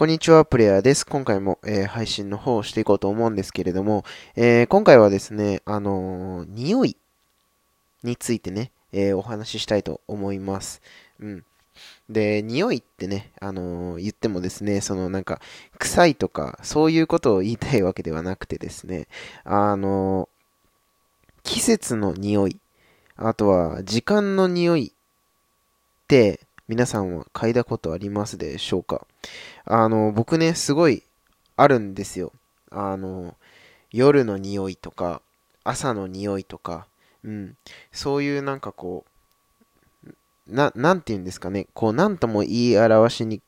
こんにちは、プレイヤーです。今回も、えー配信の方をしていこうと思うんですけれども、えー今回はですね、あのー匂いについてね、えお話ししたいと思います。うん。で、匂いってね、あの言ってもですね、そのなんか、臭いとか、そういうことを言いたいわけではなくてですね、あの季節の匂い、あとは時間の匂いって、皆さんは嗅いだことありますでしょうか？あの、僕ね、すごいあるんですよ。あの、夜の匂いとか、朝の匂いとか、うん、そういうなんかこう、な、なんて言うんですかね、こう、なんとも言い表しに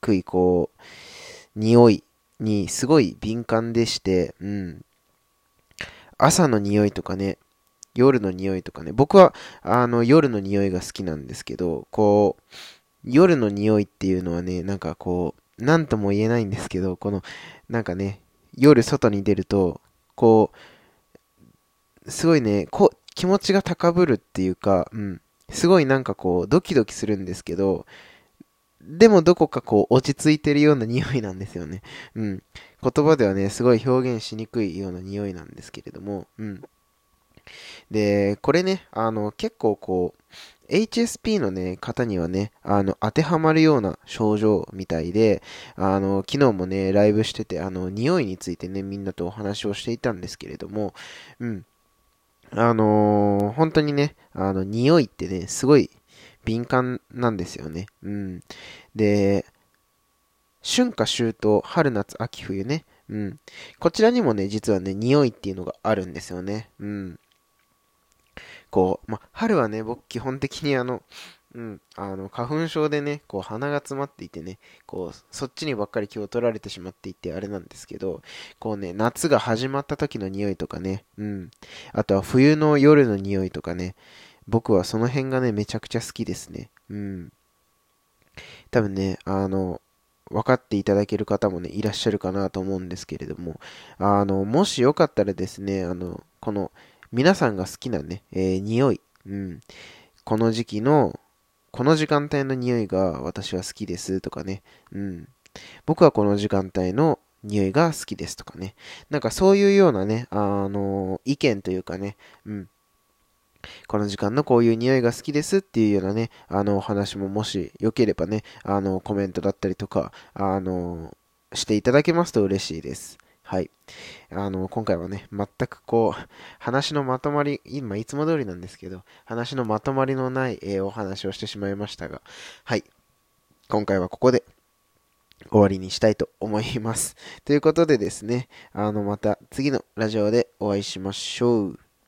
くい、こう、匂いにすごい敏感でして、うん、朝の匂いとかね、夜の匂いとかね、僕は、あの、夜の匂いが好きなんですけど、こう、夜の匂いっていうのはね、なんかこう、なんとも言えないんですけど、この、なんかね、夜外に出ると、こう、すごいね、こう、気持ちが高ぶるっていうか、うん、すごいなんかこう、ドキドキするんですけど、でもどこかこう、落ち着いてるような匂いなんですよね。うん。言葉ではね、すごい表現しにくいような匂いなんですけれども、うん。で、これね、あの、結構こう、HSP のね、方にはね、あの、当てはまるような症状みたいで、あの、昨日もね、ライブしてて、あの、匂いについてね、みんなとお話をしていたんですけれども、うん。あのー本当にね、あの、匂いってね、すごい敏感なんですよね。うん。で、春夏秋冬、春夏秋冬ね。うん。こちらにもね、実はね、匂いっていうのがあるんですよね。うん。こう、ま、春はね、僕基本的にあの、うん、あの、花粉症でね、こう鼻が詰まっていてね、こう、そっちにばっかり気を取られてしまっていてあれなんですけど、こうね、夏が始まった時の匂いとかね、うん、あとは冬の夜の匂いとかね、僕はその辺がね、めちゃくちゃ好きですね。うん。多分ね、あの、分かっていただける方もね、いらっしゃるかなと思うんですけれども、あの、もしよかったらですね、あの、この、皆さんが好きなね、えー匂い、うん、この時期の、この時間帯の匂いが私は好きですとかね、うん、僕はこの時間帯の匂いが好きですとかね、なんかそういうようなね、あの、意見というかね、うん、この時間のこういう匂いが好きですっていうようなね、あの、お話ももしよければね、あの、コメントだったりとか、あの、していただけますと嬉しいです。はい。あの、今回はね、全くこう、話のまとまり、今いつも通りなんですけど、話のまとまりのない、えーお話をしてしまいましたが、はい。今回はここで終わりにしたいと思います。ということでですね、あの、また次のラジオでお会いしましょう。